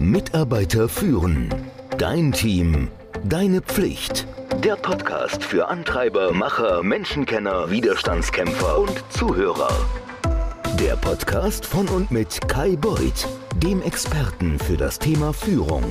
Mitarbeiter führen. Dein Team. Deine Pflicht. Der Podcast für Antreiber, Macher, Menschenkenner, Widerstandskämpfer und Zuhörer. Der Podcast von und mit Kai Beuth, dem Experten für das Thema Führung.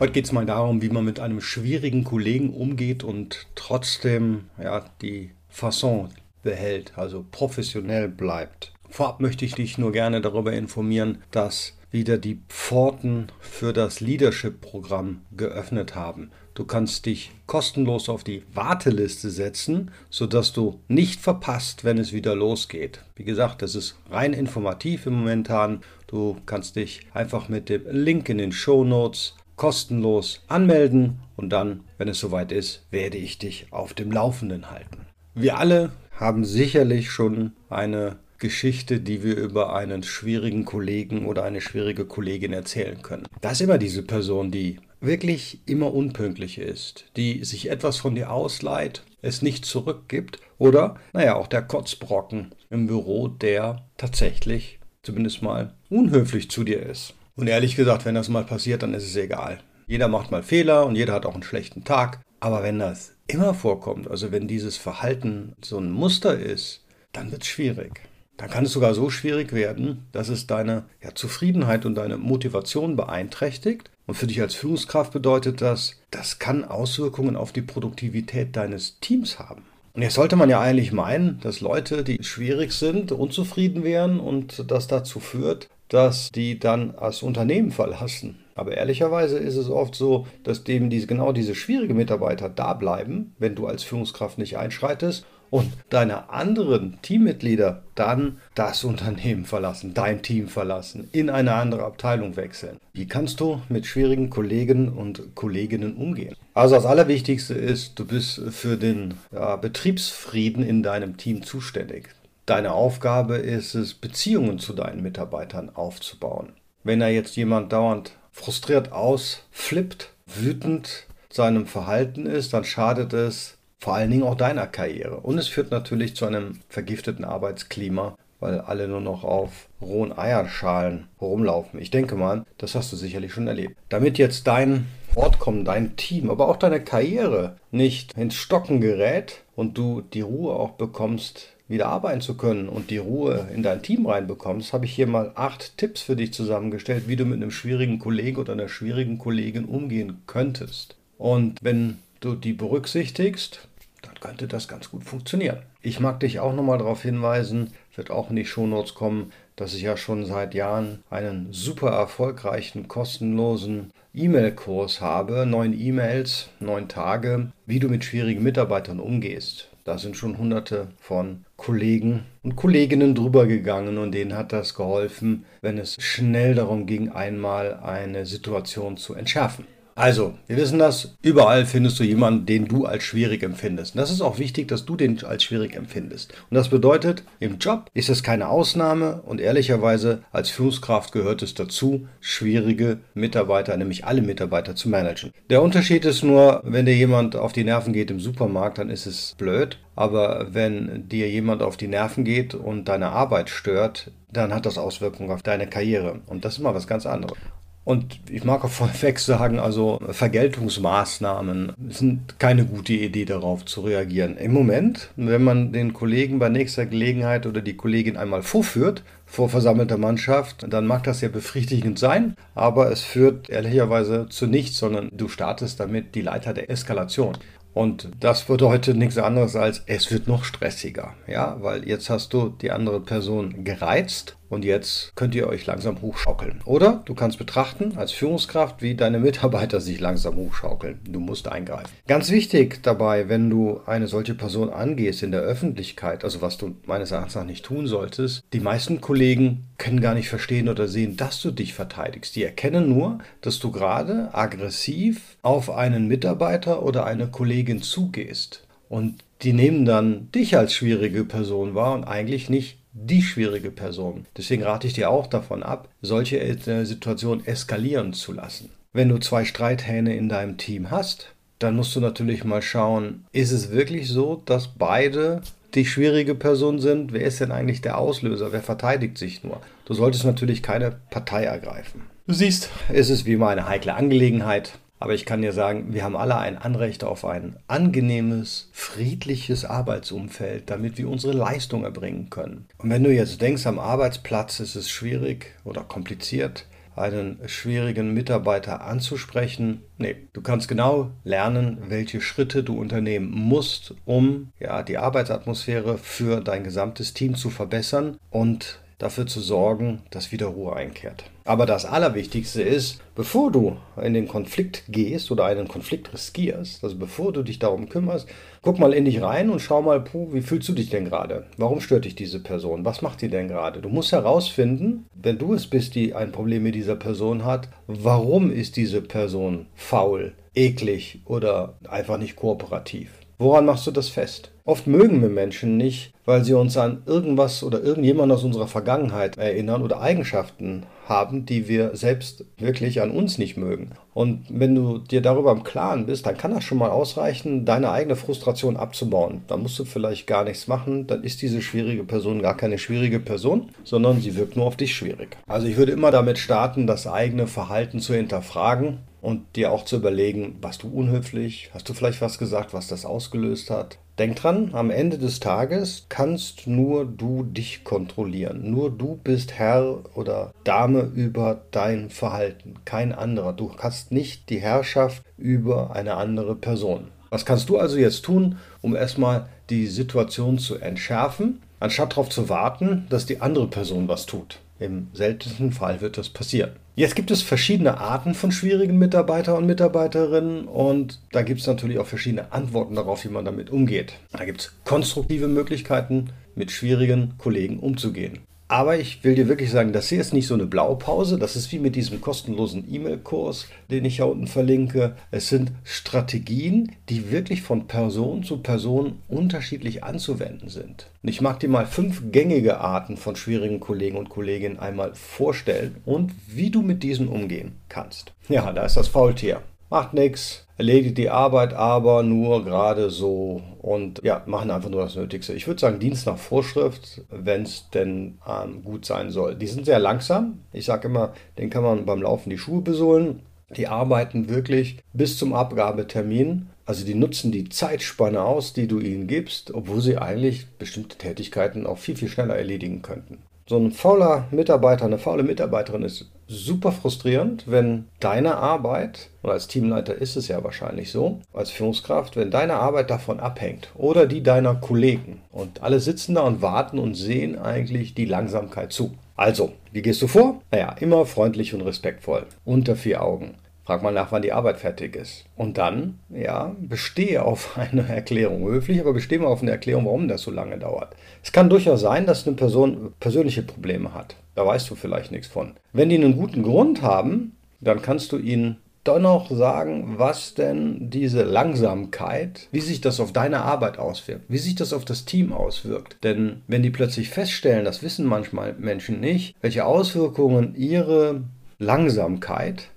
Heute geht es mal darum, wie man mit einem schwierigen Kollegen umgeht und trotzdem ja, die Fasson behält, also professionell bleibt. Vorab möchte ich dich nur gerne darüber informieren, dass wieder die Pforten für das Leadership-Programm geöffnet haben. Du kannst dich kostenlos auf die Warteliste setzen, sodass du nicht verpasst, wenn es wieder losgeht. Wie gesagt, das ist rein informativ im Momentan. Du kannst dich einfach mit dem Link in den Show Notes kostenlos anmelden und dann, wenn es soweit ist, werde ich dich auf dem Laufenden halten. Wir alle haben sicherlich schon eine Geschichte, die wir über einen schwierigen Kollegen oder eine schwierige Kollegin erzählen können. Da ist immer diese Person, die wirklich immer unpünktlich ist, die sich etwas von dir ausleiht, es nicht zurückgibt oder, naja, auch der Kotzbrocken im Büro, der tatsächlich zumindest mal unhöflich zu dir ist. Und ehrlich gesagt, wenn das mal passiert, dann ist es egal. Jeder macht mal Fehler und jeder hat auch einen schlechten Tag. Aber wenn das immer vorkommt, also wenn dieses Verhalten so ein Muster ist, dann wird es schwierig. Dann kann es sogar so schwierig werden, dass es deine ja, Zufriedenheit und deine Motivation beeinträchtigt. Und für dich als Führungskraft bedeutet das, das kann Auswirkungen auf die Produktivität deines Teams haben. Und jetzt sollte man ja eigentlich meinen, dass Leute, die schwierig sind, unzufrieden wären und das dazu führt, dass die dann das Unternehmen verlassen. Aber ehrlicherweise ist es oft so, dass dem diese, genau diese schwierigen Mitarbeiter da bleiben, wenn du als Führungskraft nicht einschreitest und deine anderen Teammitglieder dann das Unternehmen verlassen, dein Team verlassen, in eine andere Abteilung wechseln. Wie kannst du mit schwierigen Kollegen und Kolleginnen umgehen? Also das Allerwichtigste ist, du bist für den ja, Betriebsfrieden in deinem Team zuständig. Deine Aufgabe ist es, Beziehungen zu deinen Mitarbeitern aufzubauen. Wenn da jetzt jemand dauernd frustriert ausflippt, wütend seinem Verhalten ist, dann schadet es vor allen Dingen auch deiner Karriere. Und es führt natürlich zu einem vergifteten Arbeitsklima, weil alle nur noch auf rohen Eierschalen rumlaufen. Ich denke mal, das hast du sicherlich schon erlebt. Damit jetzt dein Fortkommen, dein Team, aber auch deine Karriere nicht ins Stocken gerät und du die Ruhe auch bekommst, wieder arbeiten zu können und die Ruhe in dein Team reinbekommst, habe ich hier mal acht Tipps für dich zusammengestellt, wie du mit einem schwierigen Kollegen oder einer schwierigen Kollegin umgehen könntest. Und wenn du die berücksichtigst, dann könnte das ganz gut funktionieren. Ich mag dich auch nochmal darauf hinweisen, wird auch in die Shownotes kommen, dass ich ja schon seit Jahren einen super erfolgreichen, kostenlosen E-Mail-Kurs habe. Neun E-Mails, neun Tage, wie du mit schwierigen Mitarbeitern umgehst. Da sind schon hunderte von Kollegen und Kolleginnen drüber gegangen und denen hat das geholfen, wenn es schnell darum ging, einmal eine Situation zu entschärfen. Also, wir wissen das, überall findest du jemanden, den du als schwierig empfindest. Und das ist auch wichtig, dass du den als schwierig empfindest. Und das bedeutet, im Job ist es keine Ausnahme und ehrlicherweise als Führungskraft gehört es dazu, schwierige Mitarbeiter, nämlich alle Mitarbeiter zu managen. Der Unterschied ist nur, wenn dir jemand auf die Nerven geht im Supermarkt, dann ist es blöd. Aber wenn dir jemand auf die Nerven geht und deine Arbeit stört, dann hat das Auswirkungen auf deine Karriere. Und das ist mal was ganz anderes. Und ich mag auch vorweg sagen, also Vergeltungsmaßnahmen sind keine gute Idee darauf zu reagieren. Im Moment, wenn man den Kollegen bei nächster Gelegenheit oder die Kollegin einmal vorführt, vor versammelter Mannschaft, dann mag das ja befriedigend sein, aber es führt ehrlicherweise zu nichts, sondern du startest damit die Leiter der Eskalation. Und das bedeutet nichts anderes als, es wird noch stressiger. Ja, weil jetzt hast du die andere Person gereizt und jetzt könnt ihr euch langsam hochschaukeln. Oder du kannst betrachten als Führungskraft, wie deine Mitarbeiter sich langsam hochschaukeln. Du musst eingreifen. Ganz wichtig dabei, wenn du eine solche Person angehst in der Öffentlichkeit, also was du meines Erachtens nach nicht tun solltest, die meisten Kollegen können gar nicht verstehen oder sehen, dass du dich verteidigst. Die erkennen nur, dass du gerade aggressiv auf einen Mitarbeiter oder eine Kollegin zugehst. Und die nehmen dann dich als schwierige Person wahr und eigentlich nicht die schwierige Person. Deswegen rate ich dir auch davon ab, solche äh, Situationen eskalieren zu lassen. Wenn du zwei Streithähne in deinem Team hast, dann musst du natürlich mal schauen, ist es wirklich so, dass beide die schwierige Person sind? Wer ist denn eigentlich der Auslöser? Wer verteidigt sich nur? Du solltest natürlich keine Partei ergreifen. Du siehst, es ist wie immer eine heikle Angelegenheit. Aber ich kann dir sagen, wir haben alle ein Anrecht auf ein angenehmes, friedliches Arbeitsumfeld, damit wir unsere Leistung erbringen können. Und wenn du jetzt denkst, am Arbeitsplatz ist es schwierig oder kompliziert, einen schwierigen Mitarbeiter anzusprechen. Nee, du kannst genau lernen, welche Schritte du unternehmen musst, um ja, die Arbeitsatmosphäre für dein gesamtes Team zu verbessern und dafür zu sorgen, dass wieder Ruhe einkehrt. Aber das Allerwichtigste ist, bevor du in den Konflikt gehst oder einen Konflikt riskierst, also bevor du dich darum kümmerst, guck mal in dich rein und schau mal, puh, wie fühlst du dich denn gerade? Warum stört dich diese Person? Was macht die denn gerade? Du musst herausfinden, wenn du es bist, die ein Problem mit dieser Person hat, warum ist diese Person faul, eklig oder einfach nicht kooperativ? Woran machst du das fest? Oft mögen wir Menschen nicht, weil sie uns an irgendwas oder irgendjemand aus unserer Vergangenheit erinnern oder Eigenschaften haben, die wir selbst wirklich an uns nicht mögen. Und wenn du dir darüber im Klaren bist, dann kann das schon mal ausreichen, deine eigene Frustration abzubauen. Da musst du vielleicht gar nichts machen, dann ist diese schwierige Person gar keine schwierige Person, sondern sie wirkt nur auf dich schwierig. Also ich würde immer damit starten, das eigene Verhalten zu hinterfragen und dir auch zu überlegen, warst du unhöflich? Hast du vielleicht was gesagt, was das ausgelöst hat? Denk dran, am Ende des Tages kannst nur du dich kontrollieren. Nur du bist Herr oder Dame über dein Verhalten, kein anderer. Du hast nicht die Herrschaft über eine andere Person. Was kannst du also jetzt tun, um erstmal die Situation zu entschärfen, anstatt darauf zu warten, dass die andere Person was tut? Im seltensten Fall wird das passieren. Jetzt gibt es verschiedene Arten von schwierigen Mitarbeiter und Mitarbeiterinnen und da gibt es natürlich auch verschiedene Antworten darauf, wie man damit umgeht. Da gibt es konstruktive Möglichkeiten, mit schwierigen Kollegen umzugehen. Aber ich will dir wirklich sagen, das hier ist nicht so eine Blaupause. Das ist wie mit diesem kostenlosen E-Mail-Kurs, den ich hier unten verlinke. Es sind Strategien, die wirklich von Person zu Person unterschiedlich anzuwenden sind. Und ich mag dir mal fünf gängige Arten von schwierigen Kollegen und Kolleginnen einmal vorstellen und wie du mit diesen umgehen kannst. Ja, da ist das Faultier. Macht nichts, erledigt die Arbeit aber nur gerade so und ja, machen einfach nur das Nötigste. Ich würde sagen, Dienst nach Vorschrift, wenn es denn ähm, gut sein soll. Die sind sehr langsam. Ich sage immer, den kann man beim Laufen die Schuhe besohlen. Die arbeiten wirklich bis zum Abgabetermin. Also die nutzen die Zeitspanne aus, die du ihnen gibst, obwohl sie eigentlich bestimmte Tätigkeiten auch viel, viel schneller erledigen könnten. So ein fauler Mitarbeiter, eine faule Mitarbeiterin ist super frustrierend, wenn deine Arbeit, und als Teamleiter ist es ja wahrscheinlich so, als Führungskraft, wenn deine Arbeit davon abhängt oder die deiner Kollegen und alle sitzen da und warten und sehen eigentlich die Langsamkeit zu. Also, wie gehst du vor? Naja, immer freundlich und respektvoll, unter vier Augen. Frag mal nach, wann die Arbeit fertig ist. Und dann, ja, bestehe auf eine Erklärung. Höflich, aber bestehe mal auf eine Erklärung, warum das so lange dauert. Es kann durchaus sein, dass eine Person persönliche Probleme hat. Da weißt du vielleicht nichts von. Wenn die einen guten Grund haben, dann kannst du ihnen dennoch sagen, was denn diese Langsamkeit, wie sich das auf deine Arbeit auswirkt, wie sich das auf das Team auswirkt. Denn wenn die plötzlich feststellen, das wissen manchmal Menschen nicht, welche Auswirkungen ihre Langsamkeit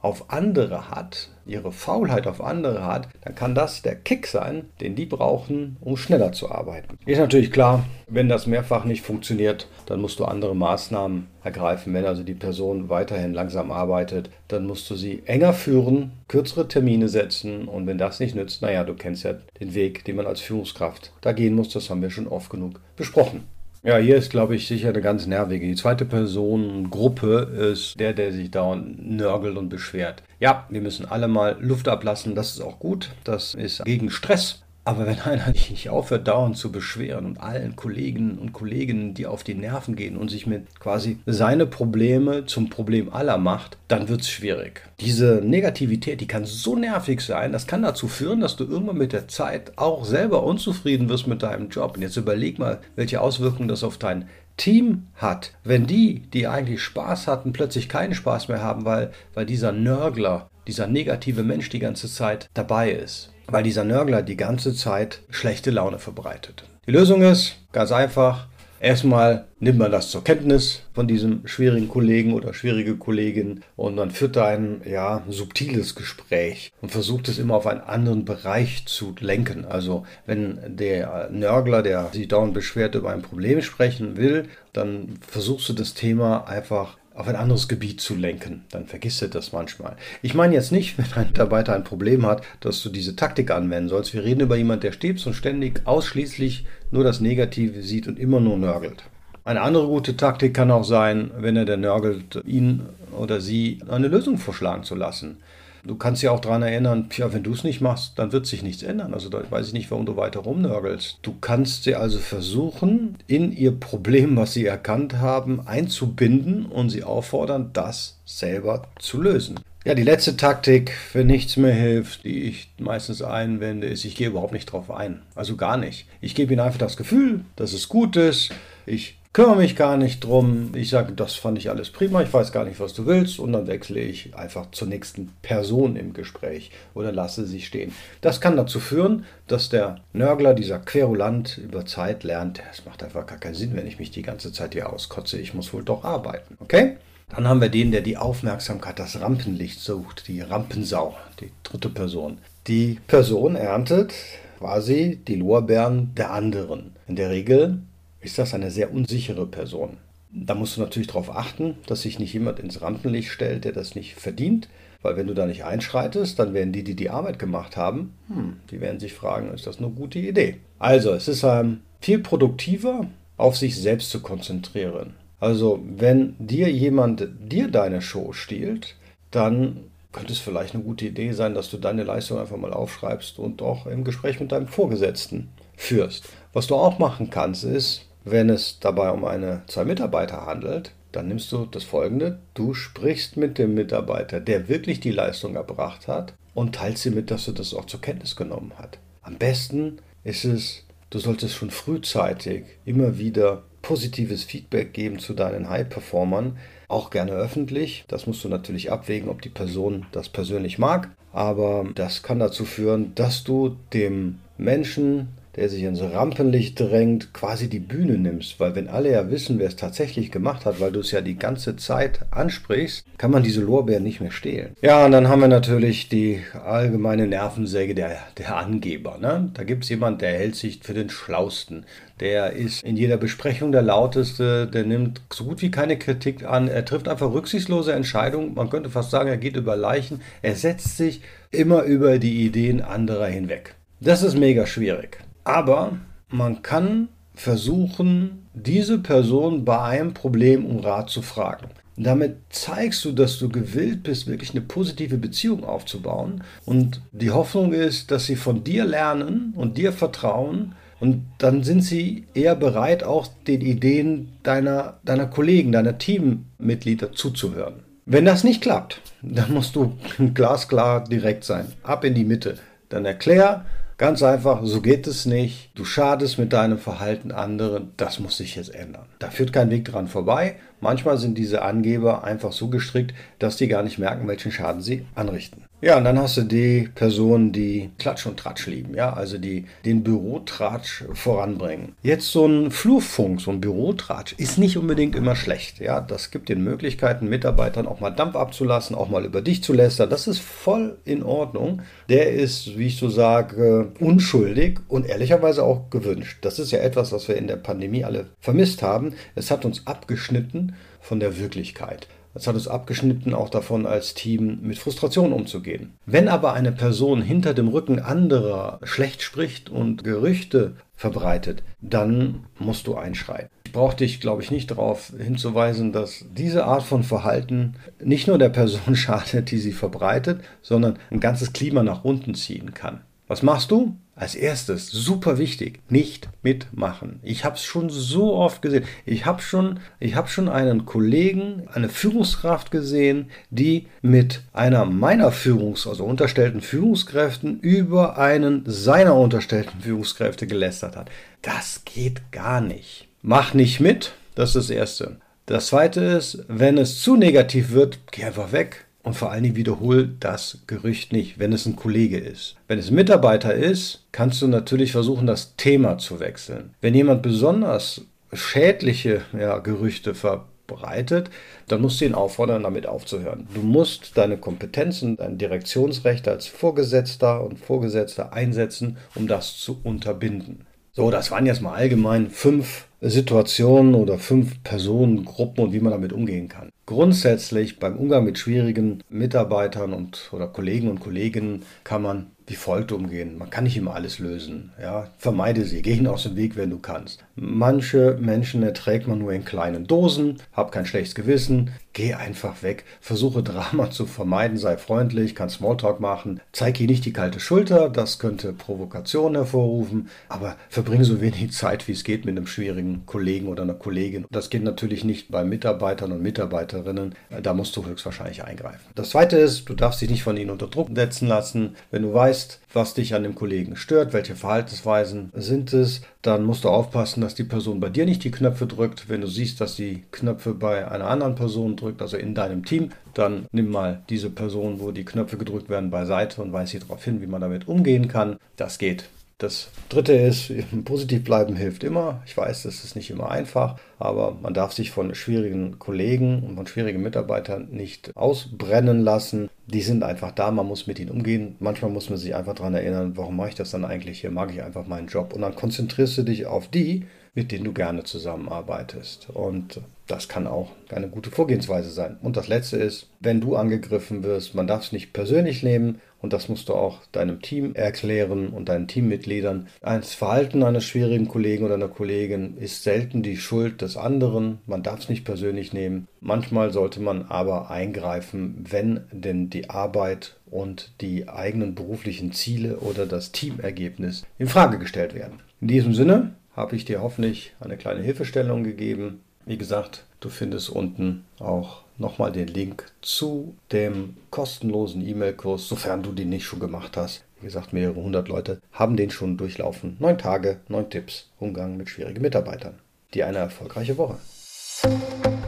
auf andere hat, ihre Faulheit auf andere hat, dann kann das der Kick sein, den die brauchen, um schneller zu arbeiten. Ist natürlich klar, wenn das mehrfach nicht funktioniert, dann musst du andere Maßnahmen ergreifen. Wenn also die Person weiterhin langsam arbeitet, dann musst du sie enger führen, kürzere Termine setzen und wenn das nicht nützt, naja, du kennst ja den Weg, den man als Führungskraft da gehen muss, das haben wir schon oft genug besprochen. Ja, hier ist, glaube ich, sicher eine ganz nervige. Die zweite Personengruppe ist der, der sich dauernd nörgelt und beschwert. Ja, wir müssen alle mal Luft ablassen, das ist auch gut. Das ist gegen Stress. Aber wenn einer nicht aufhört, dauernd zu beschweren und allen Kolleginnen und Kollegen, die auf die Nerven gehen und sich mit quasi seine Probleme zum Problem aller macht, dann wird es schwierig. Diese Negativität, die kann so nervig sein, das kann dazu führen, dass du irgendwann mit der Zeit auch selber unzufrieden wirst mit deinem Job. Und jetzt überleg mal, welche Auswirkungen das auf dein Team hat, wenn die, die eigentlich Spaß hatten, plötzlich keinen Spaß mehr haben, weil, weil dieser Nörgler, dieser negative Mensch die ganze Zeit dabei ist weil dieser Nörgler die ganze Zeit schlechte Laune verbreitet. Die Lösung ist ganz einfach, Erstmal nimmt man das zur Kenntnis von diesem schwierigen Kollegen oder schwierige Kollegin und man führt da ein ja, subtiles Gespräch und versucht es immer auf einen anderen Bereich zu lenken. Also wenn der Nörgler, der sich dauernd beschwert, über ein Problem sprechen will, dann versuchst du das Thema einfach auf ein anderes Gebiet zu lenken. Dann vergisst du das manchmal. Ich meine jetzt nicht, wenn ein Mitarbeiter ein Problem hat, dass du diese Taktik anwenden sollst. Wir reden über jemanden, der stets und ständig ausschließlich nur das Negative sieht und immer nur nörgelt. Eine andere gute Taktik kann auch sein, wenn er der nörgelt, ihn oder sie eine Lösung vorschlagen zu lassen. Du kannst ja auch daran erinnern, ja, wenn du es nicht machst, dann wird sich nichts ändern. Also da weiß ich nicht, warum du weiter rumnörgelst. Du kannst sie also versuchen, in ihr Problem, was sie erkannt haben, einzubinden und sie auffordern, das selber zu lösen. Ja, die letzte Taktik, wenn nichts mehr hilft, die ich meistens einwende, ist, ich gehe überhaupt nicht drauf ein. Also gar nicht. Ich gebe ihnen einfach das Gefühl, dass es gut ist. Ich kümmere mich gar nicht drum. Ich sage, das fand ich alles prima, ich weiß gar nicht, was du willst. Und dann wechsle ich einfach zur nächsten Person im Gespräch oder lasse sie stehen. Das kann dazu führen, dass der Nörgler, dieser Querulant, über Zeit lernt, es macht einfach gar keinen Sinn, wenn ich mich die ganze Zeit hier auskotze. Ich muss wohl doch arbeiten. Okay? Dann haben wir den, der die Aufmerksamkeit, das Rampenlicht sucht, die Rampensau, die dritte Person. Die Person erntet quasi die Lorbeeren der anderen. In der Regel ist das eine sehr unsichere Person. Da musst du natürlich darauf achten, dass sich nicht jemand ins Rampenlicht stellt, der das nicht verdient. Weil wenn du da nicht einschreitest, dann werden die, die die Arbeit gemacht haben, hm, die werden sich fragen, ist das eine gute Idee? Also es ist ähm, viel produktiver, auf sich selbst zu konzentrieren. Also wenn dir jemand dir deine Show stiehlt, dann könnte es vielleicht eine gute Idee sein, dass du deine Leistung einfach mal aufschreibst und auch im Gespräch mit deinem Vorgesetzten führst. Was du auch machen kannst, ist, wenn es dabei um eine zwei Mitarbeiter handelt, dann nimmst du das folgende. Du sprichst mit dem Mitarbeiter, der wirklich die Leistung erbracht hat und teilst sie mit, dass du das auch zur Kenntnis genommen hast. Am besten ist es, du solltest schon frühzeitig immer wieder positives Feedback geben zu deinen High-Performern, auch gerne öffentlich. Das musst du natürlich abwägen, ob die Person das persönlich mag. Aber das kann dazu führen, dass du dem Menschen der sich ins Rampenlicht drängt, quasi die Bühne nimmst. Weil wenn alle ja wissen, wer es tatsächlich gemacht hat, weil du es ja die ganze Zeit ansprichst, kann man diese Lorbeeren nicht mehr stehlen. Ja, und dann haben wir natürlich die allgemeine Nervensäge der, der Angeber. Ne? Da gibt es jemand, der hält sich für den Schlausten. Der ist in jeder Besprechung der lauteste, der nimmt so gut wie keine Kritik an. Er trifft einfach rücksichtslose Entscheidungen. Man könnte fast sagen, er geht über Leichen. Er setzt sich immer über die Ideen anderer hinweg. Das ist mega schwierig. Aber man kann versuchen, diese Person bei einem Problem um Rat zu fragen. Damit zeigst du, dass du gewillt bist, wirklich eine positive Beziehung aufzubauen. Und die Hoffnung ist, dass sie von dir lernen und dir vertrauen. Und dann sind sie eher bereit, auch den Ideen deiner, deiner Kollegen, deiner Teammitglieder zuzuhören. Wenn das nicht klappt, dann musst du glasklar direkt sein. Ab in die Mitte. Dann erklär, Ganz einfach, so geht es nicht. Du schadest mit deinem Verhalten anderen. Das muss sich jetzt ändern. Da führt kein Weg dran vorbei. Manchmal sind diese Angeber einfach so gestrickt, dass die gar nicht merken, welchen Schaden sie anrichten. Ja, und dann hast du die Personen, die Klatsch und Tratsch lieben, ja, also die den Bürotratsch voranbringen. Jetzt so ein Flurfunk, so ein Bürotratsch ist nicht unbedingt immer schlecht, ja. Das gibt den Möglichkeiten, Mitarbeitern auch mal Dampf abzulassen, auch mal über dich zu lästern. Das ist voll in Ordnung. Der ist, wie ich so sage, unschuldig und ehrlicherweise auch gewünscht. Das ist ja etwas, was wir in der Pandemie alle vermisst haben. Es hat uns abgeschnitten von der Wirklichkeit. Es hat uns abgeschnitten, auch davon als Team mit Frustration umzugehen. Wenn aber eine Person hinter dem Rücken anderer schlecht spricht und Gerüchte verbreitet, dann musst du einschreiten. Ich brauche dich, glaube ich, nicht darauf hinzuweisen, dass diese Art von Verhalten nicht nur der Person schadet, die sie verbreitet, sondern ein ganzes Klima nach unten ziehen kann. Was machst du? Als erstes, super wichtig, nicht mitmachen. Ich habe es schon so oft gesehen. Ich habe schon, habe schon einen Kollegen, eine Führungskraft gesehen, die mit einer meiner Führungs-, also unterstellten Führungskräften über einen seiner unterstellten Führungskräfte gelästert hat. Das geht gar nicht. Mach nicht mit, das ist das Erste. Das Zweite ist, wenn es zu negativ wird, geh einfach weg. Und vor allen Dingen wiederhol das Gerücht nicht, wenn es ein Kollege ist. Wenn es ein Mitarbeiter ist, kannst du natürlich versuchen, das Thema zu wechseln. Wenn jemand besonders schädliche ja, Gerüchte verbreitet, dann musst du ihn auffordern, damit aufzuhören. Du musst deine Kompetenzen, dein Direktionsrecht als Vorgesetzter und Vorgesetzter einsetzen, um das zu unterbinden. So, das waren jetzt mal allgemein fünf Situationen oder fünf Personengruppen und wie man damit umgehen kann. Grundsätzlich beim Umgang mit schwierigen Mitarbeitern und oder Kollegen und Kolleginnen kann man wie folgt umgehen. Man kann nicht immer alles lösen. Ja? Vermeide sie, geh ihnen aus dem Weg, wenn du kannst. Manche Menschen erträgt man nur in kleinen Dosen, hab kein schlechtes Gewissen, geh einfach weg. Versuche Drama zu vermeiden, sei freundlich, kann Smalltalk machen. Zeig ihnen nicht die kalte Schulter, das könnte Provokation hervorrufen, aber verbringe so wenig Zeit, wie es geht, mit einem schwierigen Kollegen oder einer Kollegin. Das geht natürlich nicht bei Mitarbeitern und Mitarbeiterinnen. Da musst du höchstwahrscheinlich eingreifen. Das zweite ist, du darfst dich nicht von ihnen unter Druck setzen lassen. Wenn du weißt, weißt, was dich an dem Kollegen stört, welche Verhaltensweisen sind es, dann musst du aufpassen, dass die Person bei dir nicht die Knöpfe drückt. Wenn du siehst, dass die Knöpfe bei einer anderen Person drückt, also in deinem Team, dann nimm mal diese Person, wo die Knöpfe gedrückt werden, beiseite und weise sie darauf hin, wie man damit umgehen kann. Das geht. Das dritte ist, positiv bleiben hilft immer. Ich weiß, das ist nicht immer einfach, aber man darf sich von schwierigen Kollegen und von schwierigen Mitarbeitern nicht ausbrennen lassen. Die sind einfach da, man muss mit ihnen umgehen. Manchmal muss man sich einfach daran erinnern, warum mache ich das dann eigentlich hier? Mag ich einfach meinen Job? Und dann konzentrierst du dich auf die, mit denen du gerne zusammenarbeitest. Und das kann auch eine gute Vorgehensweise sein. Und das Letzte ist, wenn du angegriffen wirst, man darf es nicht persönlich nehmen und das musst du auch deinem Team erklären und deinen Teammitgliedern. Ein Verhalten eines schwierigen Kollegen oder einer Kollegin ist selten die Schuld des anderen. Man darf es nicht persönlich nehmen. Manchmal sollte man aber eingreifen, wenn denn die Arbeit und die eigenen beruflichen Ziele oder das Teamergebnis in Frage gestellt werden. In diesem Sinne habe ich dir hoffentlich eine kleine Hilfestellung gegeben. Wie gesagt, du findest unten auch nochmal den Link zu dem kostenlosen E-Mail-Kurs, sofern du den nicht schon gemacht hast. Wie gesagt, mehrere hundert Leute haben den schon durchlaufen. Neun Tage, neun Tipps, Umgang mit schwierigen Mitarbeitern. Dir eine erfolgreiche Woche.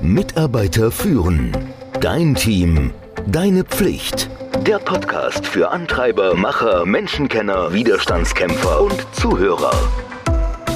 Mitarbeiter führen. Dein Team. Deine Pflicht. Der Podcast für Antreiber, Macher, Menschenkenner, Widerstandskämpfer und Zuhörer.